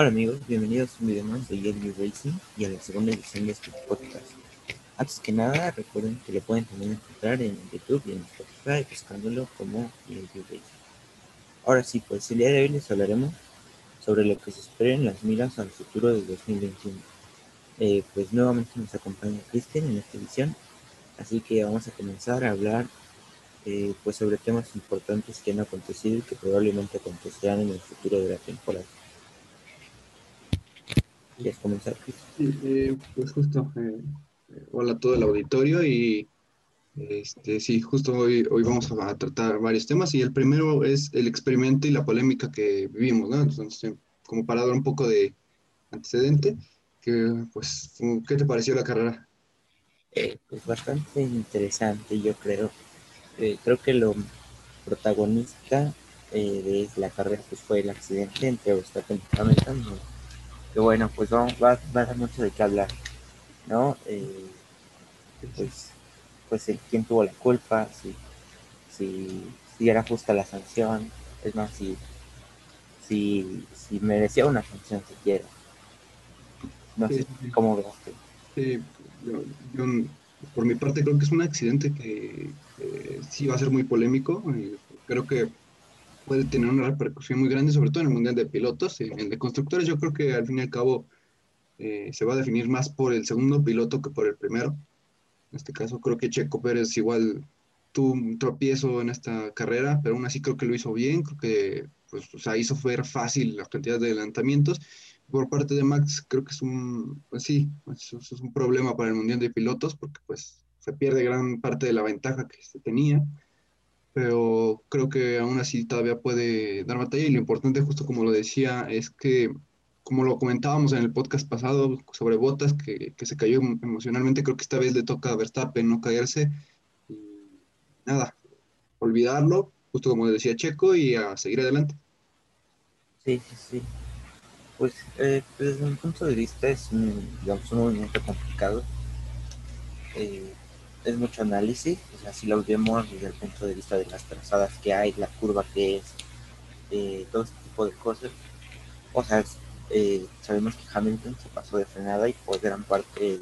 Hola amigos, bienvenidos a un video más de Yellow Racing y a la segunda edición de este podcast. Antes que nada, recuerden que lo pueden también encontrar en YouTube y en Spotify buscándolo como Yellow Racing. Ahora sí, pues el día de hoy les hablaremos sobre lo que se espera en las miras al futuro de 2021. Eh, pues nuevamente nos acompaña Cristian en esta edición, así que vamos a comenzar a hablar eh, pues sobre temas importantes que han acontecido y que probablemente acontecerán en el futuro de la temporada. ¿Quieres comenzar, eh, pues justo, eh, hola a todo el auditorio y este, sí, justo hoy, hoy vamos a tratar varios temas y el primero es el experimento y la polémica que vivimos, ¿no? Entonces, como para dar un poco de antecedente, que, pues, ¿qué te pareció la carrera? Eh, pues bastante interesante, yo creo. creo que lo protagonista de la carrera pues, fue el accidente entre Verstappen y que bueno, pues va, va, a dar mucho de qué hablar, ¿no? Eh, pues, pues el quién tuvo la culpa, si, si, si, era justa la sanción, es más, si, si, si merecía una sanción siquiera. No sé cómo ves Sí, yo, por mi parte creo que es un accidente que sí va a ser muy polémico. creo que puede tener una repercusión muy grande, sobre todo en el Mundial de Pilotos. En el de Constructores yo creo que al fin y al cabo eh, se va a definir más por el segundo piloto que por el primero. En este caso creo que Checo Pérez igual tuvo un tropiezo en esta carrera, pero aún así creo que lo hizo bien, creo que pues, o sea, hizo ver fácil la cantidad de adelantamientos. Por parte de Max creo que es un, pues sí, es, es un problema para el Mundial de Pilotos porque pues se pierde gran parte de la ventaja que se tenía pero creo que aún así todavía puede dar batalla y lo importante, justo como lo decía, es que, como lo comentábamos en el podcast pasado sobre Botas, que, que se cayó emocionalmente, creo que esta vez le toca a Verstappen no caerse y nada, olvidarlo, justo como decía Checo, y a seguir adelante. Sí, sí, sí. Pues eh, desde mi punto de vista es un, digamos, un movimiento complicado. Eh, es mucho análisis, o sea, si lo vemos desde el punto de vista de las trazadas que hay, la curva que es, eh, todo este tipo de cosas. O sea, eh, sabemos que Hamilton se pasó de frenada y pues gran parte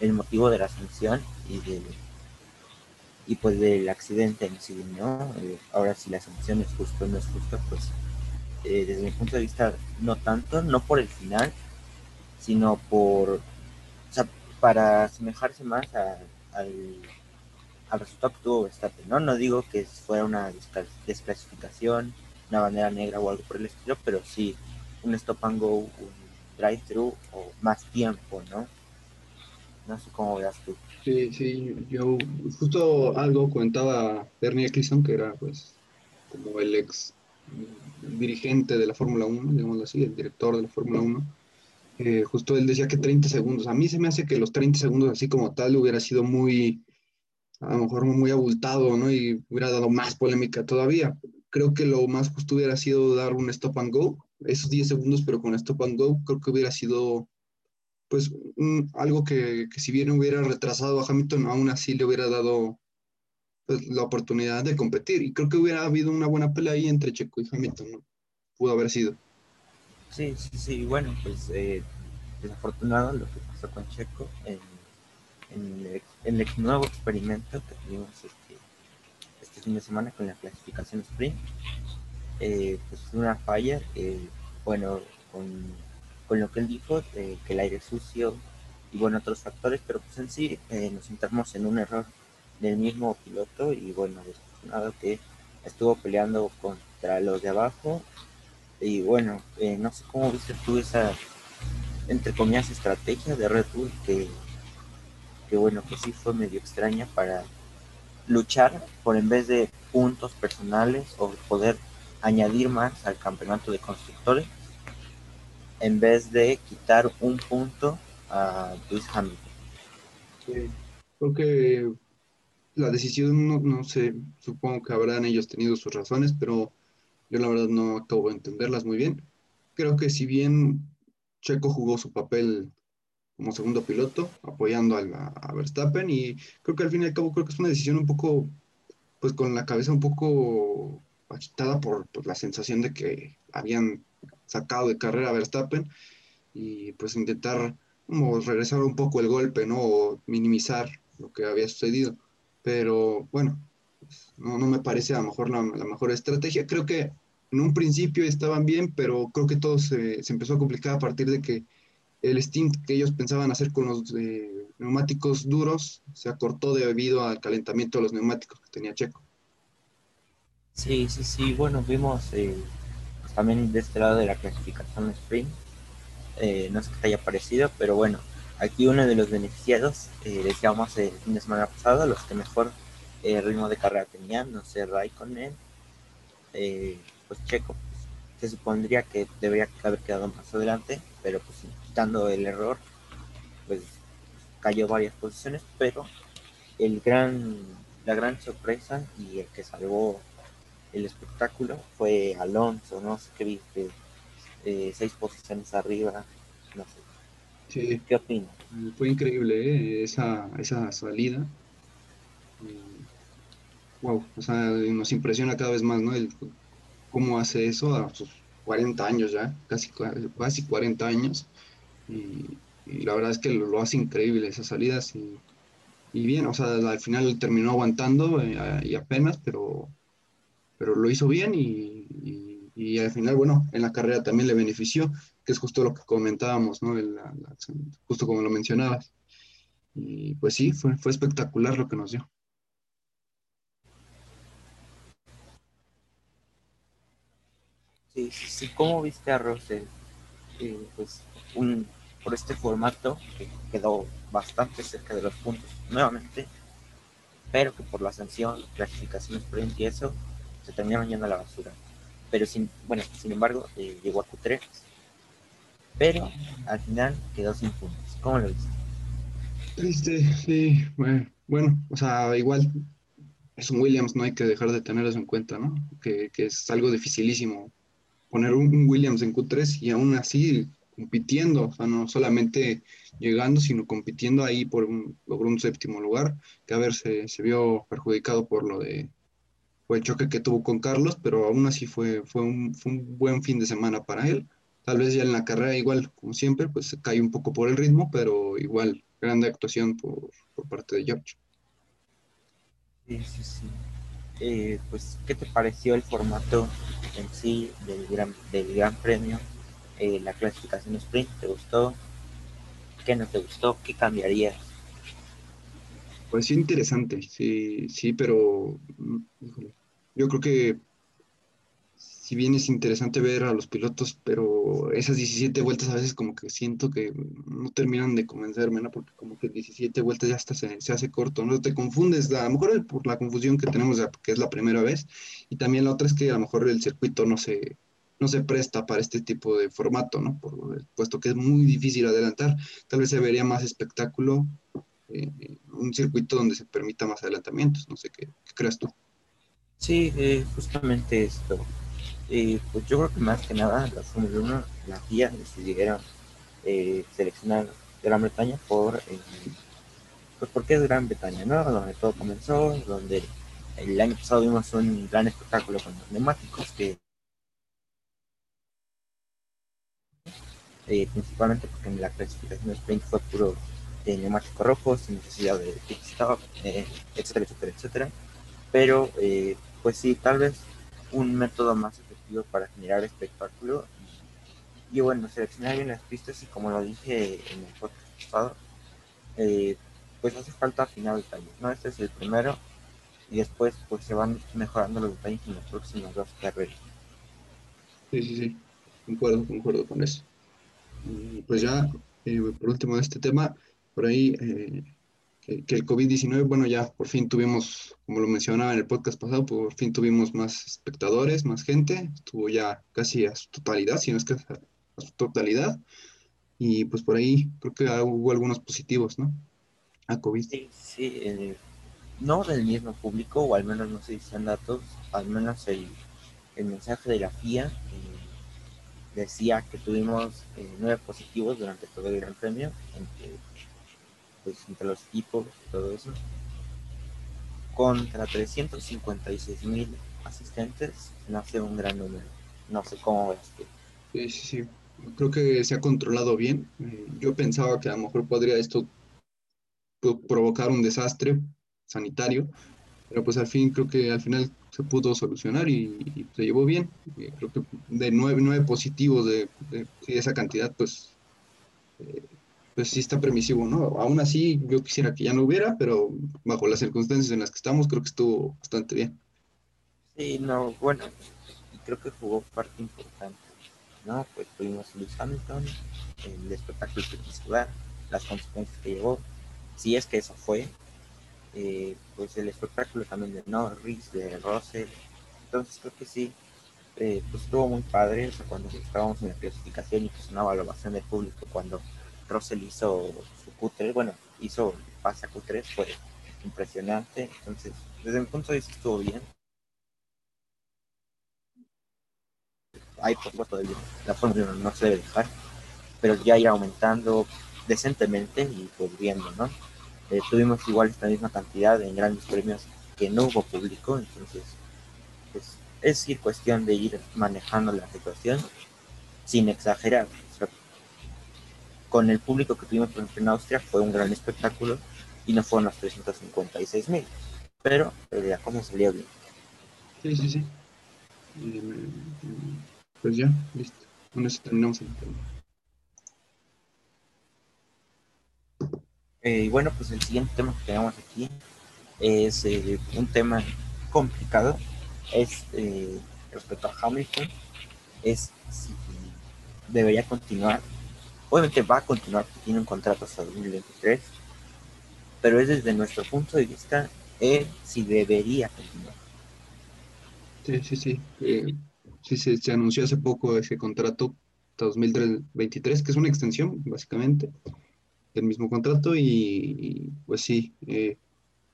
el, motivo de la sanción y de y pues del accidente en sí, ¿no? Eh, ahora si la sanción es justo o no es justo, pues desde mi punto de vista no tanto, no por el final, sino por, para asemejarse más a al, al resultado que tuvo Verstappen, ¿no? No digo que fuera una desclasificación, una bandera negra o algo por el estilo, pero sí un stop and go, un drive-thru o más tiempo, ¿no? No sé cómo veas tú. Sí, sí, yo justo algo comentaba Bernie Eccleston, que era pues como el ex dirigente de la Fórmula 1, digamos así, el director de la Fórmula 1 eh, justo él decía que 30 segundos. A mí se me hace que los 30 segundos así como tal hubiera sido muy, a lo mejor muy abultado, ¿no? Y hubiera dado más polémica todavía. Creo que lo más justo hubiera sido dar un stop and go, esos 10 segundos, pero con stop and go, creo que hubiera sido, pues, algo que, que, si bien hubiera retrasado a Hamilton, aún así le hubiera dado pues, la oportunidad de competir. Y creo que hubiera habido una buena pelea ahí entre Checo y Hamilton, ¿no? Pudo haber sido. Sí, sí, sí, bueno, pues eh, desafortunado lo que pasó con Checo en, el, nuevo experimento que tuvimos este, este, fin de semana con la clasificación sprint. Eh, pues una falla, bueno, con, lo que él dijo, que el aire sucio y bueno, otros factores, pero pues en sí eh, nos centramos en un error del mismo piloto y bueno, desafortunado que estuvo peleando contra los de abajo y bueno, eh, no sé cómo viste tú esa, entre comillas, estrategia de Red Bull que, que bueno, que sí fue medio extraña para luchar por en vez de puntos personales o poder añadir más al campeonato de constructores en vez de quitar un punto a Luis Hamilton. Sí, creo que la decisión, no, no sé, supongo que habrán ellos tenido sus razones, pero yo la verdad no acabo de entenderlas muy bien. Creo que si bien Checo jugó su papel como segundo piloto, apoyando a, Verstappen, y creo que al fin y al cabo creo que es una decisión un poco, pues con la cabeza un poco agitada por, la sensación de que habían sacado de carrera a Verstappen y pues intentar como regresar un poco el golpe, ¿no? O minimizar lo que había sucedido. Pero bueno, pues, no, no, me parece a lo mejor la, mejor estrategia. Creo que en un principio estaban bien, pero creo que todo se, empezó a complicar a partir de que el stint que ellos pensaban hacer con los eh, neumáticos duros se acortó debido al calentamiento de los neumáticos que tenía Checo. Sí, sí, sí. Bueno, vimos eh, pues también de este lado de la clasificación sprint. Eh, no sé qué te haya parecido, pero bueno, aquí uno de los beneficiados, decíamos el fin de semana pasado, los que mejor ritmo de carrera tenían, no sé, Raikkonen, eh, pues Checo, se supondría que debería haber quedado más adelante, pero pues quitando el error, pues cayó varias posiciones, pero el gran, la gran sorpresa y el que salvó el espectáculo fue Alonso, no sé qué viste, eh, seis posiciones arriba, no sé. Sí. ¿Qué opinas? Fue increíble ¿eh? esa, esa salida. Wow, o sea, nos impresiona cada vez más, ¿no? El, cómo hace eso a sus 40 años ya, casi, casi 40 años. Y, y la verdad es que lo, lo, hace increíble esas salidas y, y bien, o sea, al final terminó aguantando eh, y apenas, pero, pero lo hizo bien y, y, y, al final, bueno, en la carrera también le benefició, que es justo lo que comentábamos, ¿no? El, la, la, justo como lo mencionabas. Y pues sí, fue, fue espectacular lo que nos dio. Sí, sí, sí. ¿Cómo viste a Russell? Eh, pues un, por este formato que quedó bastante cerca de los puntos nuevamente, pero que por la sanción, clasificación sprint y eso, se terminaron yendo a la basura. Pero sin, bueno, sin embargo, eh, llegó a Q3, pero al final quedó sin puntos. ¿Cómo lo viste? Triste, sí, bueno, bueno, o sea, igual es un Williams, no hay que dejar de tener eso en cuenta, ¿no? Que, que es algo dificilísimo poner un, Williams en Q3 y aún así compitiendo, o sea, no solamente llegando, sino compitiendo ahí por un, un séptimo lugar, que a ver, se, se, vio perjudicado por lo de el choque que tuvo con Carlos, pero aún así fue, fue, un, fue un buen fin de semana para él. Tal vez ya en la carrera igual, como siempre, pues se cae un poco por el ritmo, pero igual, grande actuación por, por parte de George. Sí, sí. Eh, pues, ¿qué te pareció el formato en sí del Gran, del gran Premio? Eh, la clasificación sprint, ¿te gustó? ¿Qué no te gustó? ¿Qué cambiarías? Pues sí, interesante, sí, sí, pero híjole, yo creo que si bien es interesante ver a los pilotos, pero esas 17 vueltas a veces como que siento que no terminan de convencerme, ¿no? Porque como que 17 vueltas ya hasta se, hace corto, ¿no? Te confundes, a lo mejor por la confusión que tenemos, que es la primera vez, y también la otra es que a lo mejor el circuito no se, no se presta para este tipo de formato, ¿no? Por, puesto que es muy difícil adelantar, tal vez se vería más espectáculo eh, un circuito donde se permita más adelantamientos, no sé qué, qué creas tú. Sí, eh, justamente esto. Eh, pues yo creo que más que nada la Fórmula 1, la FIA decidieron eh, seleccionar Gran Bretaña por, eh, pues porque es Gran Bretaña, ¿no? Donde todo comenzó, donde el año pasado vimos un gran espectáculo con los neumáticos que eh, principalmente porque en la clasificación de sprint fue puro de neumáticos rojos, sin necesidad de pit eh, etcétera, etcétera, etcétera. Pero, eh, pues sí, tal vez un método más para generar espectáculo. Y, bueno, seleccionar bien las pistas y como lo dije en el podcast pasado, eh, pues hace falta afinar detalles, ¿no? Este es el primero y después pues se van mejorando los detalles en las próximas dos carreras. Sí, sí, sí, concuerdo, concuerdo con eso. Pues ya, eh, por último este tema, por ahí eh, que, que, el COVID-19, bueno, ya por fin tuvimos, como lo mencionaba en el podcast pasado, por fin tuvimos más espectadores, más gente, estuvo ya casi a su totalidad, si no es que a, su totalidad, y pues por ahí creo que hubo algunos positivos, ¿no? A COVID. Sí, sí, eh, no del mismo público, o al menos no se dicen datos, al menos el, el mensaje de la FIA eh, decía que tuvimos eh, nueve positivos durante todo el Gran Premio, entre, pues, entre los equipos y todo eso, contra 356 mil asistentes, no sé un gran número, no sé cómo ves que Sí, sí, sí. Creo que se ha controlado bien. Eh, yo pensaba que a lo mejor podría esto provocar un desastre sanitario, pero pues al fin creo que al final se pudo solucionar y, se llevó bien. Eh, creo que de nueve, nueve positivos de, esa cantidad, pues, eh, pues sí está permisivo, ¿no? Aún así yo quisiera que ya no hubiera, pero bajo las circunstancias en las que estamos creo que estuvo bastante bien. Sí, no, bueno, creo que jugó parte importante, ¿no? Pues tuvimos Luis Hamilton, el espectáculo que quiso dar, las consecuencias que llevó, si es que eso fue, eh, pues el espectáculo también de Norris, de Russell. Entonces creo que sí, eh, pues estuvo muy padre cuando estábamos en la clasificación y pues una valoración del público cuando Russell hizo su Q3, bueno, hizo pase a Q3, fue impresionante. Entonces, desde mi punto de vista estuvo bien. Hay por supuesto la Fórmula no se debe dejar, pero ya ir aumentando decentemente y pues viendo, ¿no? Eh, tuvimos igual esta misma cantidad en grandes premios que no hubo público, entonces pues, es ir cuestión de ir manejando la situación sin exagerar. Con el público que tuvimos en Austria fue un gran espectáculo y no fueron los 356 mil, pero ya como salió bien. Sí, sí, sí. pues ya, listo. Con eso terminamos el tema. Eh, y bueno, pues el siguiente tema que tenemos aquí es eh, un tema complicado. Es eh, respecto a Hamilton, es si debería continuar. Obviamente va a continuar porque tiene un contrato hasta 2023, pero es desde nuestro punto de vista si debería continuar. Sí, sí, sí. sí se, anunció hace poco ese contrato hasta 2023, que es una extensión, básicamente el mismo contrato y, pues sí, eh,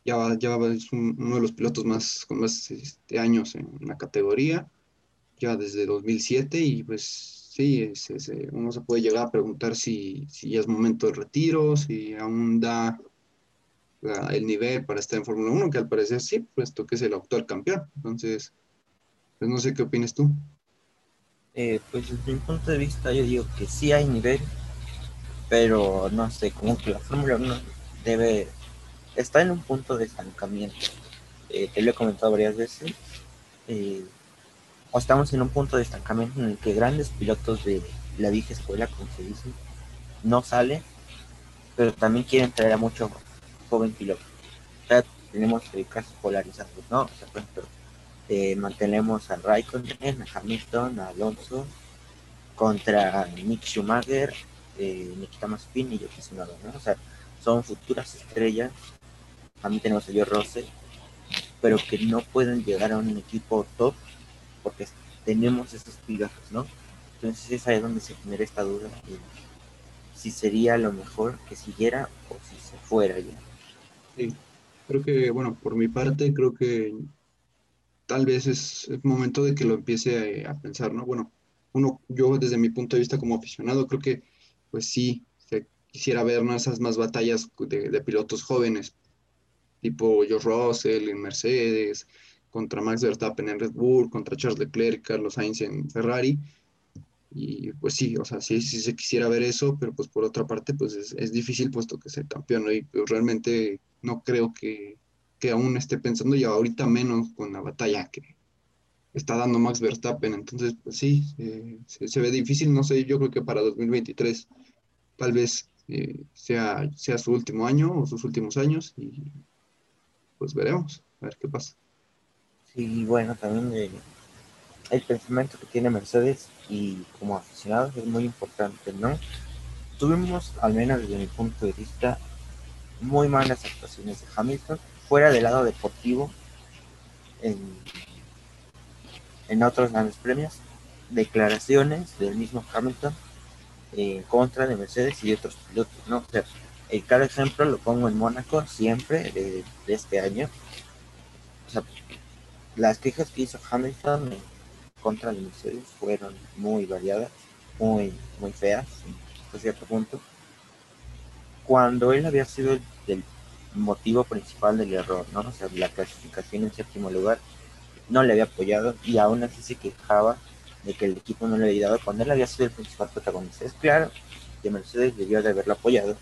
ya, ya es uno de los pilotos más con más este, años en la categoría, ya desde 2007 y pues sí, uno se puede llegar a preguntar si, si ya es momento de retiro, si aún da el nivel para estar en Fórmula 1, que al parecer sí, puesto que es el actual campeón. Entonces, pues no sé qué opinas tú. Eh, pues desde mi punto de vista yo digo que sí hay nivel, pero no sé, como que la Fórmula 1 debe, está en un punto de estancamiento. Eh, te lo he comentado varias veces. Eh, estamos en un punto de estancamiento en el que grandes pilotos de la vieja escuela, como se dice, no salen, pero también quieren traer a muchos joven piloto. O sea, tenemos casos polarizados, ¿no? O sea, por ejemplo, eh, mantenemos a Raikkonen, a Hamilton, a Alonso, contra Nick Schumacher, eh, Nikita Mazepin y Yuki Tsunoda, ¿no? O sea, son futuras estrellas. También tenemos a Joe Rose, pero que no pueden llegar a un equipo top porque tenemos esos pilotos, ¿no? Entonces es ahí donde se genera esta duda si sería lo mejor que siguiera o si se fuera ya. Sí, creo que, bueno, por mi parte, creo que tal vez es el momento de que lo empiece a, a pensar, ¿no? Bueno, uno, yo desde mi punto de vista como aficionado, creo que pues sí, quisiera ver esas más batallas de, pilotos jóvenes, tipo George Russell en Mercedes, contra Max Verstappen en Red Bull, contra Charles Leclerc, Carlos Sainz en Ferrari. Y pues sí, o sea, sí, se quisiera ver eso, pero pues por otra parte, pues es, difícil puesto que ser campeón, Y pues, realmente no creo que, que aún esté pensando, y ahorita menos con la batalla que está dando Max Verstappen. Entonces, pues sí, se, se, ve difícil, no sé, yo creo que para 2023 tal vez eh, sea, sea su último año o sus últimos años y pues veremos, a ver qué pasa. Sí, bueno, también eh, el pensamiento que tiene Mercedes y como aficionados es muy importante, ¿no? Tuvimos, al menos desde mi punto de vista, muy malas actuaciones de Hamilton, fuera del lado deportivo, en, en otros grandes premios, declaraciones del mismo Hamilton en contra de Mercedes y de otros pilotos, ¿no? O sea, el claro ejemplo lo pongo en Mónaco siempre de, este año. O sea, las quejas que hizo Hamilton contra de Mercedes fueron muy variadas, muy, muy feas, hasta cierto punto. Cuando él había sido el, motivo principal del error, ¿no? O sea, la clasificación en séptimo lugar no le había apoyado y aún así se quejaba de que el equipo no le había dado cuando él había sido el principal protagonista. Es claro que Mercedes debió de haberlo apoyado,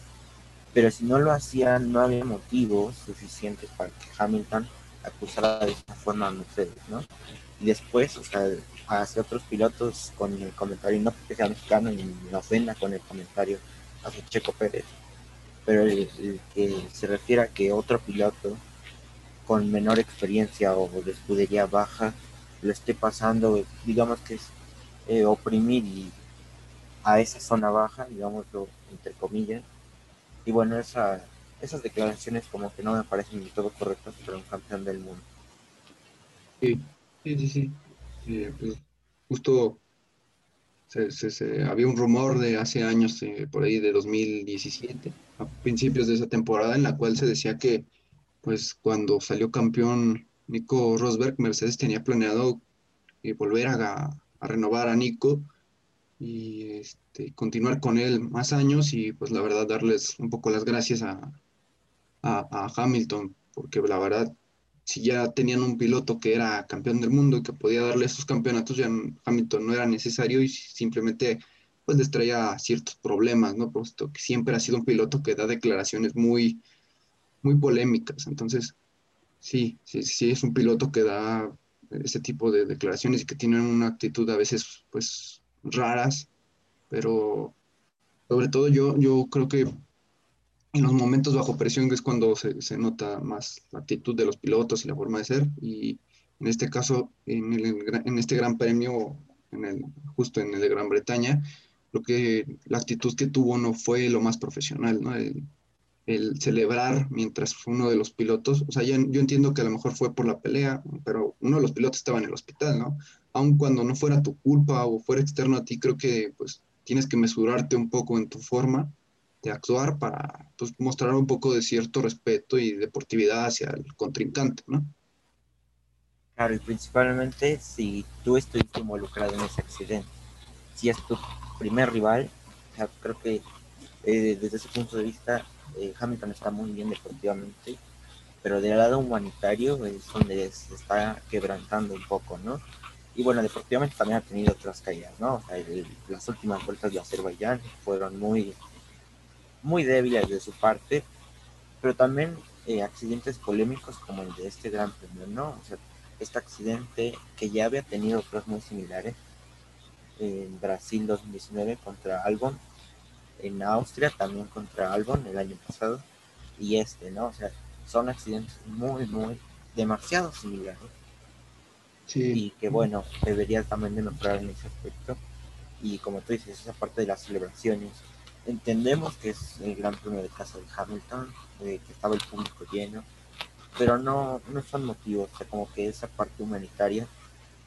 pero si no lo hacía, no había motivos suficientes para que Hamilton acusara de esta forma a Mercedes, ¿no? Y después, o sea, hacia otros pilotos con el comentario, no porque sea mexicano y no ofenda con el comentario hacia Checo Pérez, pero el, que se refiere a que otro piloto con menor experiencia o de escudería baja lo esté pasando, digamos que es eh, oprimir y a esa zona baja, digámoslo entre comillas. Y bueno, esa, esas declaraciones como que no me parecen del todo correctas para un campeón del mundo. Sí, sí, sí. Eh, pues justo se, había un rumor de hace años, eh, por ahí de 2017, a principios de esa temporada, en la cual se decía que pues cuando salió campeón Nico Rosberg, Mercedes tenía planeado eh, volver a, renovar a Nico y este, continuar con él más años y pues la verdad darles un poco las gracias a, a, Hamilton, porque la verdad si ya tenían un piloto que era campeón del mundo y que podía darle esos campeonatos, ya Hamilton no era necesario y simplemente pues les traía ciertos problemas, ¿no? Puesto que siempre ha sido un piloto que da declaraciones muy, muy polémicas. Entonces, sí, sí, sí es un piloto que da ese tipo de declaraciones y que tienen una actitud a veces, pues, raras, pero sobre todo yo, yo creo que en los momentos bajo presión es cuando se, se, nota más la actitud de los pilotos y la forma de ser. Y en este caso, en, el, en este gran premio, en el, justo en el de Gran Bretaña, creo que la actitud que tuvo no fue lo más profesional, ¿no? El, el celebrar mientras uno de los pilotos, o sea, yo, yo, entiendo que a lo mejor fue por la pelea, pero uno de los pilotos estaba en el hospital, ¿no? Aun cuando no fuera tu culpa o fuera externo a ti, creo que pues tienes que mesurarte un poco en tu forma de actuar para pues, mostrar un poco de cierto respeto y deportividad hacia el contrincante, ¿no? Claro, y principalmente si tú estuviste involucrado en ese accidente, si es tu primer rival, creo que eh, desde ese punto de vista eh, Hamilton está muy bien deportivamente, pero del lado humanitario es donde se está quebrantando un poco, ¿no? Y bueno, deportivamente también ha tenido otras caídas, ¿no? O sea, las últimas vueltas de Azerbaiyán fueron muy muy débiles de su parte, pero también eh, accidentes polémicos como el de este Gran Premio, ¿no? O sea, este accidente que ya había tenido otros muy similares en Brasil 2019 contra Albon, en Austria también contra Albon el año pasado, y este, ¿no? O sea, son accidentes muy, muy, demasiado similares. Sí. Y que bueno, debería también de mejorar en ese aspecto. Y como tú dices, esa parte de las celebraciones, entendemos que es el gran premio de casa de Hamilton, que estaba el público lleno, pero no, no son motivos, o sea, como que esa parte humanitaria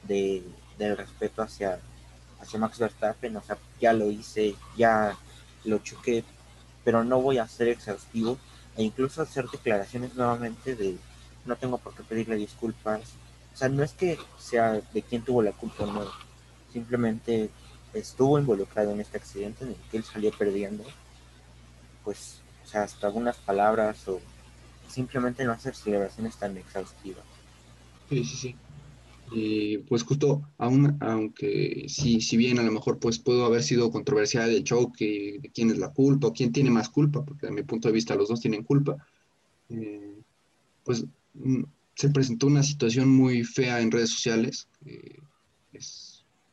de, del respeto hacia, hacia Max Verstappen, o sea, ya lo hice, ya lo choqué, pero no voy a ser exhaustivo e incluso hacer declaraciones nuevamente de no tengo por qué pedirle disculpas. O sea, no es que sea de quién tuvo la culpa o no, simplemente estuvo involucrado en este accidente en el que él salió perdiendo, pues, o sea, hasta algunas palabras o simplemente no hacer celebraciones tan exhaustivas. Sí, sí, sí. Y pues justo, aún, aunque sí, si bien a lo mejor pues pudo haber sido controversial el choque, de quién es la culpa o quién tiene más culpa, porque a mi punto de vista los dos tienen culpa, eh, pues mm, se presentó una situación muy fea en redes sociales. es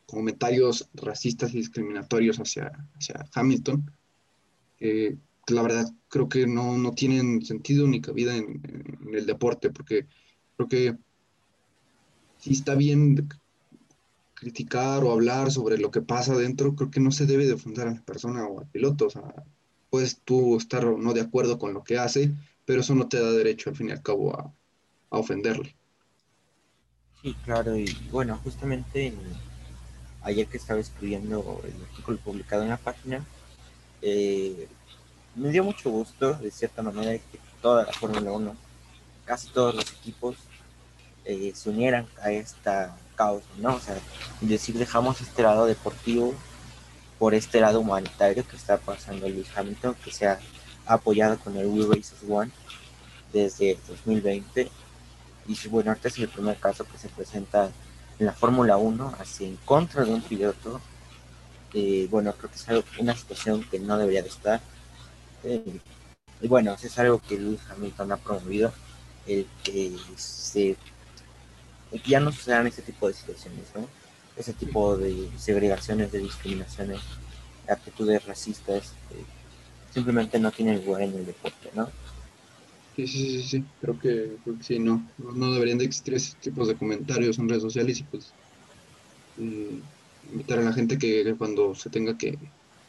comentarios racistas y discriminatorios hacia, hacia Hamilton, que la verdad creo que no, no tienen sentido ni cabida en, el deporte, porque creo que si está bien criticar o hablar sobre lo que pasa dentro, creo que no se debe de ofender a la persona o al piloto. O sea, puedes tú estar o no de acuerdo con lo que hace, pero eso no te da derecho al fin y al cabo a, a ofenderle. Sí, claro, y bueno, justamente en, ayer que estaba escribiendo el artículo publicado en la página, eh, me dio mucho gusto, de cierta manera, que toda la Fórmula 1, casi todos los equipos, eh, se unieran a esta causa, ¿no? O sea, decir, dejamos este lado deportivo por este lado humanitario que está pasando Luis Hamilton, que se ha apoyado con el We Races One desde 2020. Y bueno, este es el primer caso que se presenta en la Fórmula 1 así en contra de un piloto, eh, bueno, creo que es algo, una situación que no debería de estar. Eh, y bueno, es algo que Lewis Hamilton ha promovido, el que se ya no sucedan ese tipo de situaciones, ¿no? Ese tipo de segregaciones, de discriminaciones, actitudes racistas, eh, simplemente no tienen lugar en el deporte, ¿no? Sí, sí, sí, sí, creo que, creo que sí, no, no deberían de existir ese tipos de comentarios en redes sociales y pues eh, invitar a la gente que cuando se tenga que,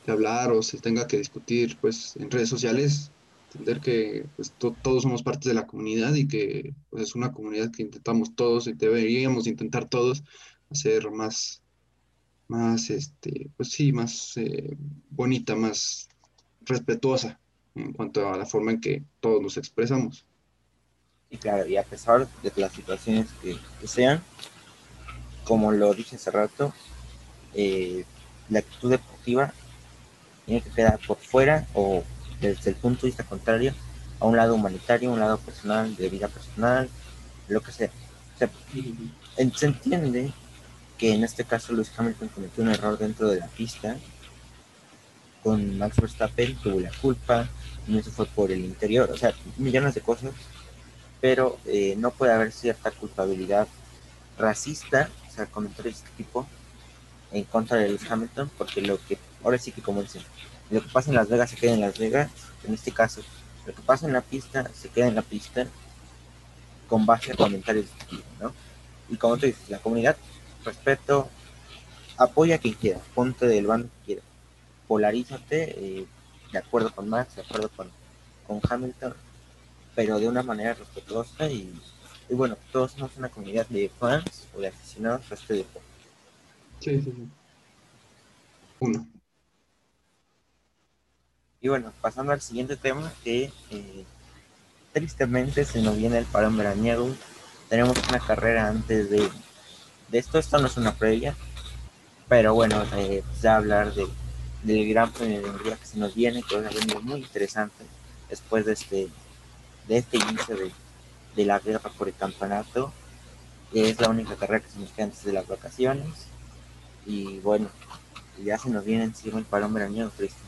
hablar o se tenga que discutir pues en redes sociales, entender que pues, todos somos parte de la comunidad y que pues, es una comunidad que intentamos todos y deberíamos intentar todos hacer más, más, este, pues sí, más eh, bonita, más respetuosa en cuanto a la forma en que todos nos expresamos. Y claro, y a pesar de las situaciones que, sean, como lo dije hace rato, eh, la actitud deportiva tiene que quedar por fuera o desde el punto de vista contrario a un lado humanitario, un lado personal, de vida personal, lo que sea. se entiende que en este caso Luis Hamilton cometió un error dentro de la pista con Max Verstappen, tuvo la culpa, y eso fue por el interior, o sea, millones de cosas, pero eh, no puede haber cierta culpabilidad racista, o sea, comentarios de este tipo, en contra de Luis Hamilton, porque lo que, ahora sí que como dicen, lo que pasa en Las Vegas se queda en Las Vegas, en este caso, lo que pasa en la pista se queda en la pista con base a comentarios de este tipo, ¿no? Y como tú dices, la comunidad, respeto, apoya a quien quiera, ponte del bando que quiera polarízate eh, de acuerdo con Max, de acuerdo con, con Hamilton, pero de una manera respetuosa y, bueno, todos somos una comunidad de fans o de aficionados a este deporte. Sí, sí, sí. Uno. Y bueno, pasando al siguiente tema, que eh, tristemente se nos viene el parón veraniego. Tenemos una carrera antes de, de esto. Esto no es una previa, pero bueno, eh, ya hablar de del Gran Premio de Hungría que se nos viene, que va a venir muy interesante después de este, de este inicio de, de la guerra por el campeonato. Es la única carrera que se nos queda antes de las vacaciones. Y bueno, ya se nos viene encima el parón veraniego, triste.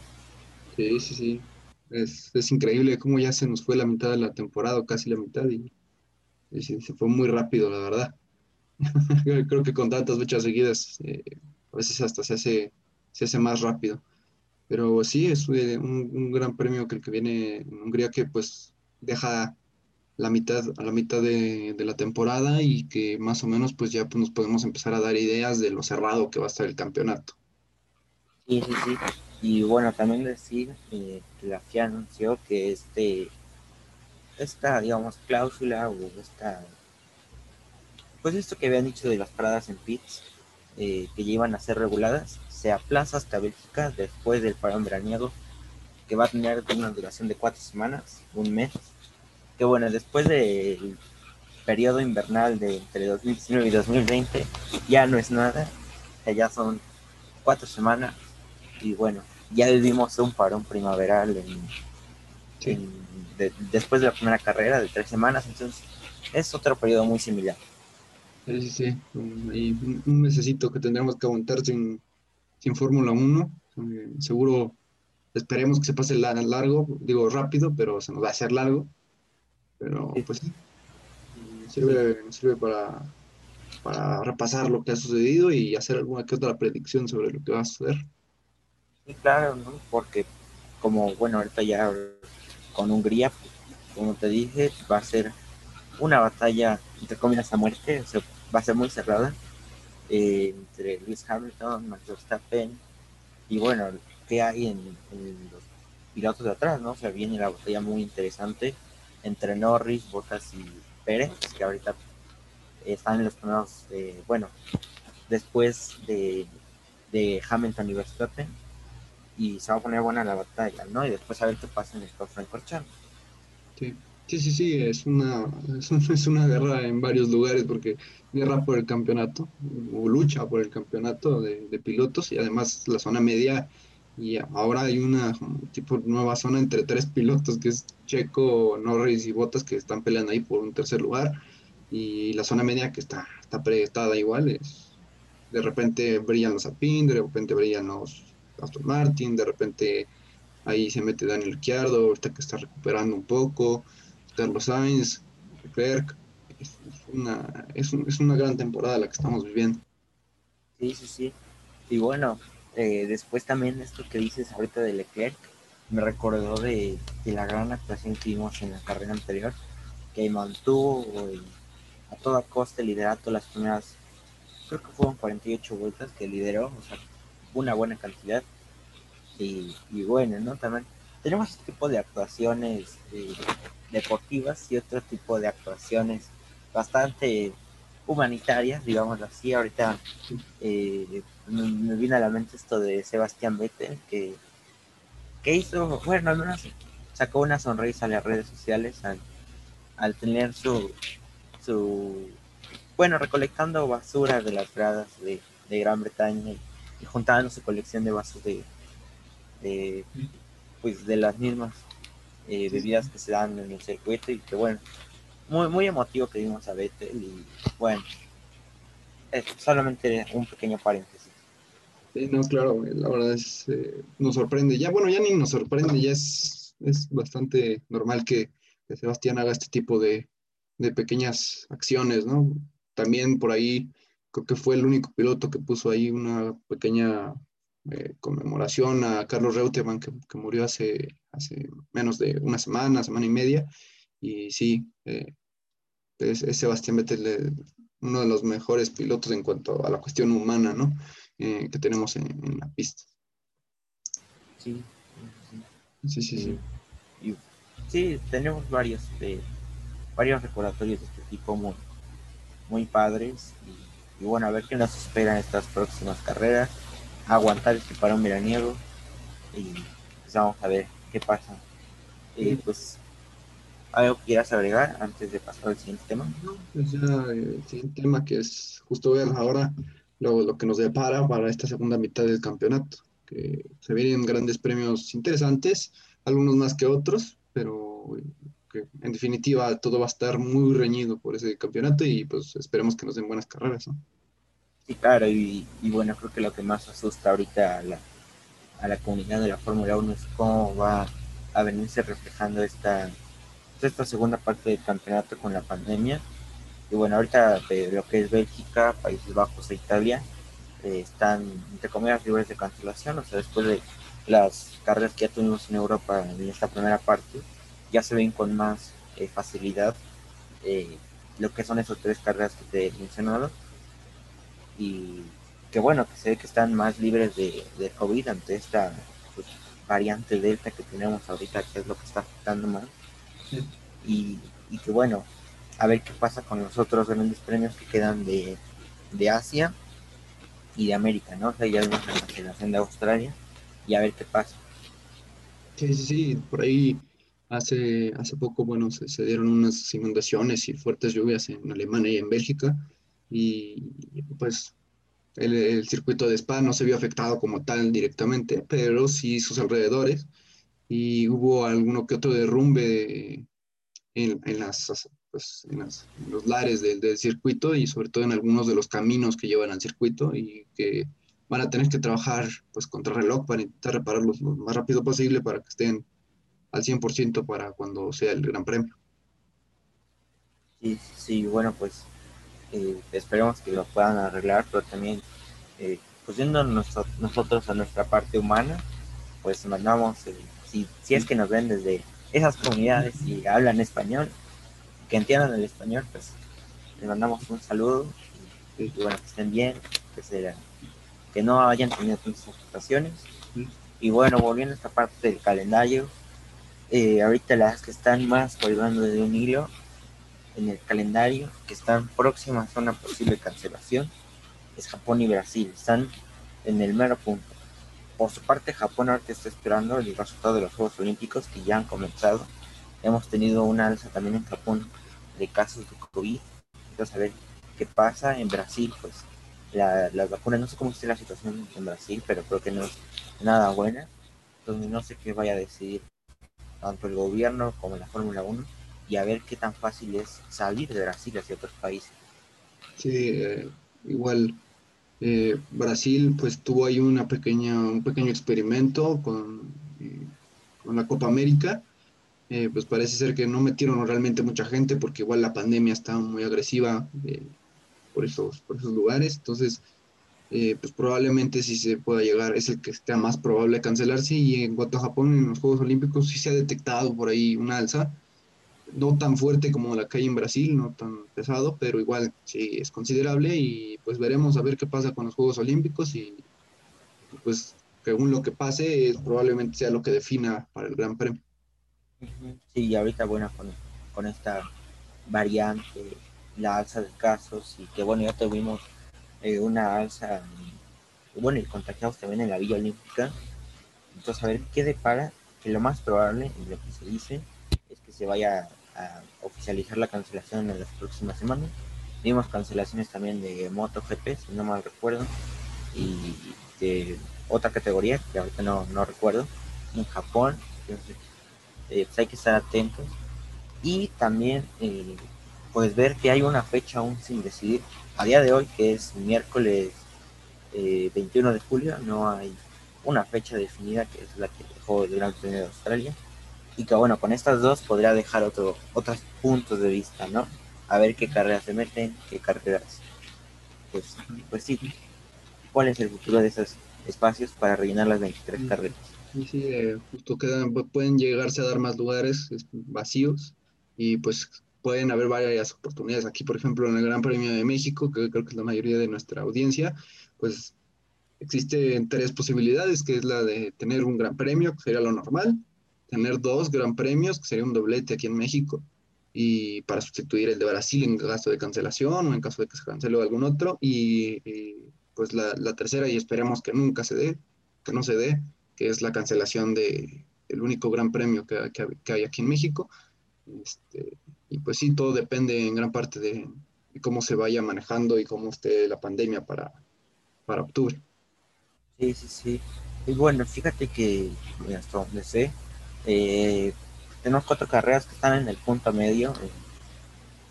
Sí, sí, sí. Es, es, increíble cómo ya se nos fue la mitad de la temporada, casi la mitad, y, se, fue muy rápido, la verdad. Creo que con tantas fechas seguidas, eh, a veces hasta se hace se hace más rápido. Pero sí, es un, gran premio que el que viene en Hungría que pues deja la mitad, a la mitad de, la temporada y que más o menos pues ya pues, nos podemos empezar a dar ideas de lo cerrado que va a estar el campeonato. Sí, sí, sí. Y bueno, también decir eh, que la FIA anunció que este, esta, digamos, cláusula o esta, pues esto que habían dicho de las paradas en pits, eh, que ya iban a ser reguladas, se aplaza hasta Bélgica después del parón veraniego, que va a tener una duración de cuatro semanas, un mes. Que bueno, después del periodo invernal de entre 2019 y 2020, ya no es nada, ya son cuatro semanas. Y bueno, ya vivimos un parón primaveral después de la primera carrera de tres semanas, entonces es otro periodo muy similar. Sí, sí, sí. Un, un mesecito que tendremos que aguantar sin, sin Fórmula 1. Eh, seguro esperemos que se pase largo, digo rápido, pero se nos va a hacer largo. Pero pues sí, sirve, sirve para, para repasar lo que ha sucedido y hacer alguna que otra predicción sobre lo que va a suceder. Sí, claro, ¿no? porque como, bueno, ahorita ya con Hungría, como te dije, va a ser una batalla, entre comillas, a muerte, va a ser muy cerrada entre Lewis Hamilton, Max Verstappen y bueno, ¿qué hay en, los pilotos de atrás? ¿no? O sea, viene la batalla muy interesante entre Norris, Bottas y Pérez, que ahorita están en los primeros, eh, bueno, después de, de Hamilton y Verstappen y se va a poner buena la batalla, ¿no? Y después a ver qué pasa en el Francorchamps. Sí. Sí, sí, sí, es una, es, una guerra en varios lugares porque guerra por el campeonato, o lucha por el campeonato de, pilotos y además la zona media y ahora hay una tipo nueva zona entre tres pilotos que es Checo, Norris y Bottas que están peleando ahí por un tercer lugar y la zona media que está, está proyectada igual. Es, de repente brillan los Alpine, de repente brillan los Aston Martin, de repente ahí se mete Daniel Ricciardo, ahorita que está recuperando un poco, Carlos Sainz, Leclerc. Es, una, es, es una gran temporada la que estamos viviendo. Sí, sí, sí. Y bueno, eh, después también esto que dices ahorita de Leclerc, me recordó de, de, la gran actuación que vimos en la carrera anterior, que mantuvo a toda costa el liderato las primeras, creo que fueron 48 vueltas que lideró, o sea, una buena cantidad. Y, y bueno, ¿no? También tenemos este tipo de actuaciones eh, deportivas y otro tipo de actuaciones bastante humanitarias, digamos así. Ahorita eh, me, viene a la mente esto de Sebastián Vettel, que, que hizo, bueno, al menos sacó una sonrisa en las redes sociales al, al tener su, su, bueno, recolectando basura de las gradas de, de Gran Bretaña y, juntando su colección de vasos de, de, pues de las mismas eh, bebidas que se dan en el circuito y que bueno, muy, muy emotivo que vimos a Vettel y bueno, es solamente un pequeño paréntesis. Sí, no, claro, la verdad es, eh, nos sorprende, ya bueno, ya ni nos sorprende, ya es, es bastante normal que, que Sebastián haga este tipo de, de pequeñas acciones, ¿no? También por ahí creo que fue el único piloto que puso ahí una pequeña eh, conmemoración a Carlos Reutemann, que, que, murió hace, hace menos de una semana, semana y media. Y sí, eh, es, es, Sebastián Vettel eh, uno de los mejores pilotos en cuanto a la cuestión humana, ¿no? Eh, que tenemos en, en, la pista. Sí, sí, sí. Sí, sí, sí. sí tenemos varios, de, varios recordatorios de este tipo muy, muy padres. Y, y bueno, a ver qué nos espera en estas próximas carreras aguantar este parón veraniego y pues vamos a ver qué pasa. Eh, pues, ¿algo quieras agregar antes de pasar al siguiente tema? Pues ya el siguiente tema que es justo ver ahora lo, lo, que nos depara para esta segunda mitad del campeonato, que se vienen grandes premios interesantes, algunos más que otros, pero que en definitiva todo va a estar muy reñido por ese campeonato y pues esperemos que nos den buenas carreras, ¿no? Sí, claro, y, bueno, creo que lo que más asusta ahorita a la, a la comunidad de la Fórmula 1 es cómo va a venirse reflejando esta, esta segunda parte del campeonato con la pandemia. Y bueno, ahorita lo que es Bélgica, Países Bajos e Italia eh, están, entre comillas, libres de cancelación, o sea, después de las carreras que ya tuvimos en Europa en esta primera parte, ya se ven con más eh, facilidad eh, lo que son esas tres carreras que te he mencionado y que bueno, que se ve que están más libres de, de COVID ante esta pues, variante delta que tenemos ahorita, que es lo que está afectando más. Sí. Y, y, que bueno, a ver qué pasa con los otros grandes premios que quedan de, de Asia y de América, ¿no? O sea, ya vimos la cancelación de Australia y a ver qué pasa. Sí, sí, sí, por ahí hace, hace poco, bueno, se, se dieron unas inundaciones y fuertes lluvias en Alemania y en Bélgica y pues el, el, circuito de Spa no se vio afectado como tal directamente, pero sí sus alrededores y hubo alguno que otro derrumbe en, en las, pues, en, las, en, los lares del, del, circuito y sobre todo en algunos de los caminos que llevan al circuito y que van a tener que trabajar pues contra reloj para intentar repararlos lo más rápido posible para que estén al 100% para cuando sea el Gran Premio. Sí, sí, bueno, pues eh, esperemos que lo puedan arreglar, pero también eh, yendo nosotros, a nuestra parte humana, pues mandamos, eh, si, si es que nos ven desde esas comunidades y hablan español, que entiendan el español, pues les mandamos un saludo y, y bueno, que estén bien, que, se, que no hayan tenido tantas afectaciones. Y bueno, volviendo a esta parte del calendario, eh, ahorita las que están más colgando de un hilo en el calendario que están próximas a una posible cancelación es Japón y Brasil. Están en el mero punto. Por su parte, Japón ahorita está esperando el resultado de los Juegos Olímpicos que ya han comenzado. Hemos tenido una alza también en Japón de casos de COVID. Entonces, a qué pasa en Brasil. Pues la, las vacunas, no sé cómo está la situación en Brasil, pero creo que no es nada buena. Entonces, no sé qué vaya a decidir tanto el gobierno como la Fórmula 1 y a ver qué tan fácil es salir de Brasil hacia otros países. Sí, eh, igual eh, Brasil pues tuvo ahí una pequeña, un pequeño experimento con, eh, con la Copa América. pues parece ser que no metieron realmente mucha gente porque igual la pandemia está muy agresiva por, esos, por esos lugares. Entonces, pues probablemente si se pueda llegar, es el que está más probable cancelarse. Y en cuanto a Japón, en los Juegos Olímpicos sí se ha detectado por ahí una alza no tan fuerte como la que hay en Brasil, no tan pesado, pero igual sí es considerable y pues veremos a ver qué pasa con los Juegos Olímpicos y pues según lo que pase probablemente sea lo que defina para el Gran Premio. Sí, y ahorita bueno con, con esta variante, la alza de casos y que bueno ya tuvimos eh, una alza, bueno y contagiados también en la Villa Olímpica, entonces a ver qué depara, que lo más probable y lo que se dice es que se vaya a oficializar la cancelación en las próximas semanas. Vimos cancelaciones también de MotoGP, si no mal recuerdo, y de otra categoría que ahorita no, no recuerdo, en Japón. Entonces, eh, pues hay que estar atentos. Y también, eh, pues ver que hay una fecha aún sin decidir. A día de hoy, que es miércoles 21 eh, de julio, no hay una fecha definida que es la que dejó el Gran Premio de Australia y que bueno, con estas dos podría dejar otro, otros puntos de vista, ¿no? A ver qué carreras se meten, qué carreras. Pues, pues sí, ¿cuál es el futuro de esos espacios para rellenar las 23 carreras? Sí, sí, eh, justo quedan, pueden llegarse a dar más lugares vacíos y pues pueden haber varias oportunidades. Aquí, por ejemplo, en el Gran Premio de México, que creo que es la mayoría de nuestra audiencia, pues existen tres posibilidades, que es la de tener un gran premio, que sería lo normal, tener dos gran premios, que sería un doblete aquí en México, y para sustituir el de Brasil en caso de cancelación o en caso de que se cancele algún otro, y, pues la, tercera, y esperemos que nunca se dé, que no se dé, que es la cancelación de el único gran premio que, que, hay aquí en México. Este, y pues sí, todo depende en gran parte de, cómo se vaya manejando y cómo esté la pandemia para, para octubre. Sí, sí, sí. Y bueno, fíjate que hasta donde sé, eh, tenemos cuatro carreras que están en el punto medio, eh,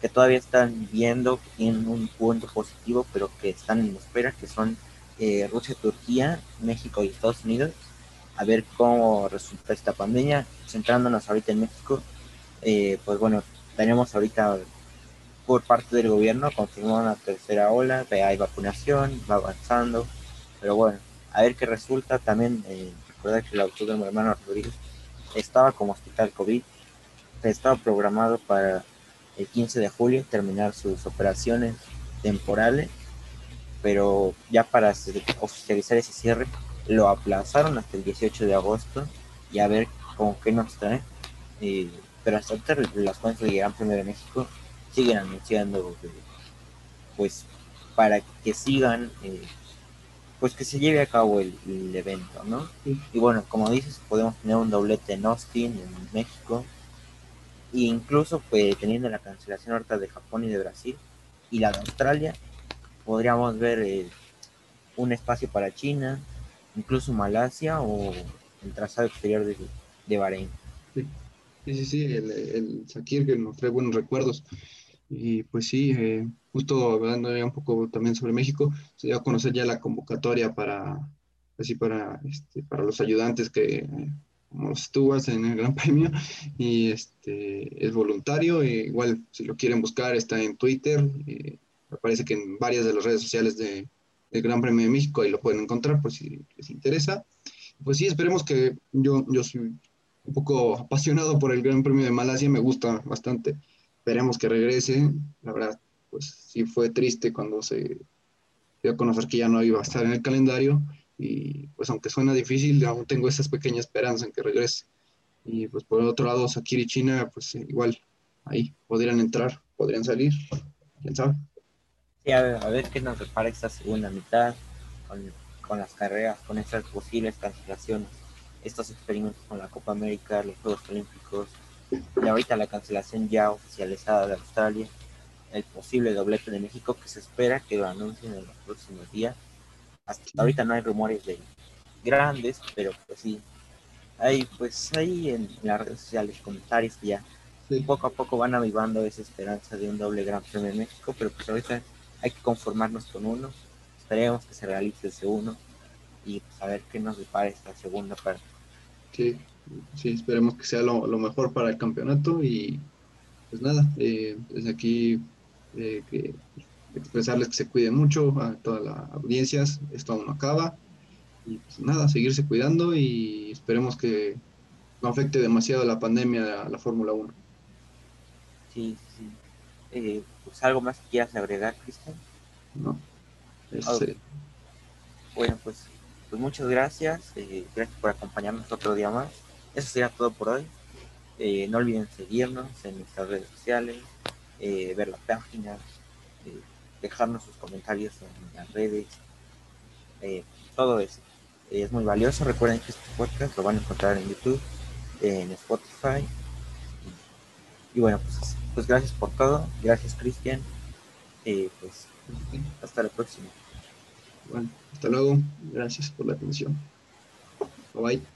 que todavía están viendo, que tienen un punto positivo, pero que están en espera, que son eh, Rusia, Turquía, México y Estados Unidos. A ver cómo resulta esta pandemia. Centrándonos ahorita en México, eh, pues bueno, tenemos ahorita por parte del gobierno confirmó una tercera ola, hay vacunación, va avanzando, pero bueno, a ver qué resulta. También eh, recordar que el autor de mi hermano Rodríguez estaba como hospital COVID, estaba programado para el 15 de julio terminar sus operaciones temporales, pero ya para oficializar ese cierre lo aplazaron hasta el 18 de agosto y a ver con qué nos trae. pero hasta ahorita las cuentas de Gran Premio de México siguen anunciando pues para que sigan eh, pues que se lleve a cabo el, evento, ¿no? Y bueno, como dices, podemos tener un doblete en Austin, en México, e incluso pues, teniendo la cancelación ahorita de Japón y de Brasil, y la de Australia, podríamos ver eh, un espacio para China, incluso Malasia o el trazado exterior de, de Bahrein. Sí, sí, sí, el, el Sakir que nos trae buenos recuerdos. Y pues sí, eh, justo hablando ya un poco también sobre México, se dio a conocer ya la convocatoria para, así para, este, para los ayudantes que, como los stewards en el Gran Premio, y este, es voluntario, e igual si lo quieren buscar está en Twitter, eh, parece que en varias de las redes sociales de, del Gran Premio de México, ahí lo pueden encontrar por si les interesa. Pues sí, esperemos que yo, yo soy un poco apasionado por el Gran Premio de Malasia, me gusta bastante esperemos que regrese. La verdad, pues sí fue triste cuando se dio a conocer que ya no iba a estar en el calendario y pues aunque suena difícil, aún tengo esa pequeña esperanza en que regrese. Y pues por otro lado, Sakir y China, pues igual, ahí podrían entrar, podrían salir, quién sabe. Sí, a ver, a ver qué nos repara esta segunda mitad con, con las carreras, con estas posibles cancelaciones, estos experimentos con la Copa América, los Juegos Olímpicos, y ahorita la cancelación ya oficializada de Australia, el posible doblete de México que se espera que lo anuncien en los próximos días. Hasta ahorita no hay rumores de grandes, pero pues sí, hay pues ahí en las redes sociales comentarios que ya poco a poco van avivando esa esperanza de un doble Gran Premio en México, pero pues ahorita hay que conformarnos con uno. Esperemos que se realice ese uno y pues, a ver qué nos depara esta segunda parte. Sí, sí, esperemos que sea lo, mejor para el campeonato y pues nada, eh, desde aquí eh, que expresarles que se cuiden mucho a todas las audiencias, esto aún no acaba y pues nada, seguirse cuidando y esperemos que no afecte demasiado la pandemia a la Fórmula 1. Sí, sí. Eh, pues algo más que quieras agregar, Cristian. No. Bueno, pues, pues muchas gracias. Eh, gracias por acompañarnos otro día más. Eso sería todo por hoy. Eh, no olviden seguirnos en nuestras redes sociales, ver la página, dejarnos sus comentarios en las redes, todo eso. es muy valioso. Recuerden que este podcast lo van a encontrar en YouTube, en Spotify. Y, bueno, pues, pues, gracias por todo. Gracias, Cristian. pues hasta la próxima. Bueno, hasta luego. Gracias por la atención. Bye bye.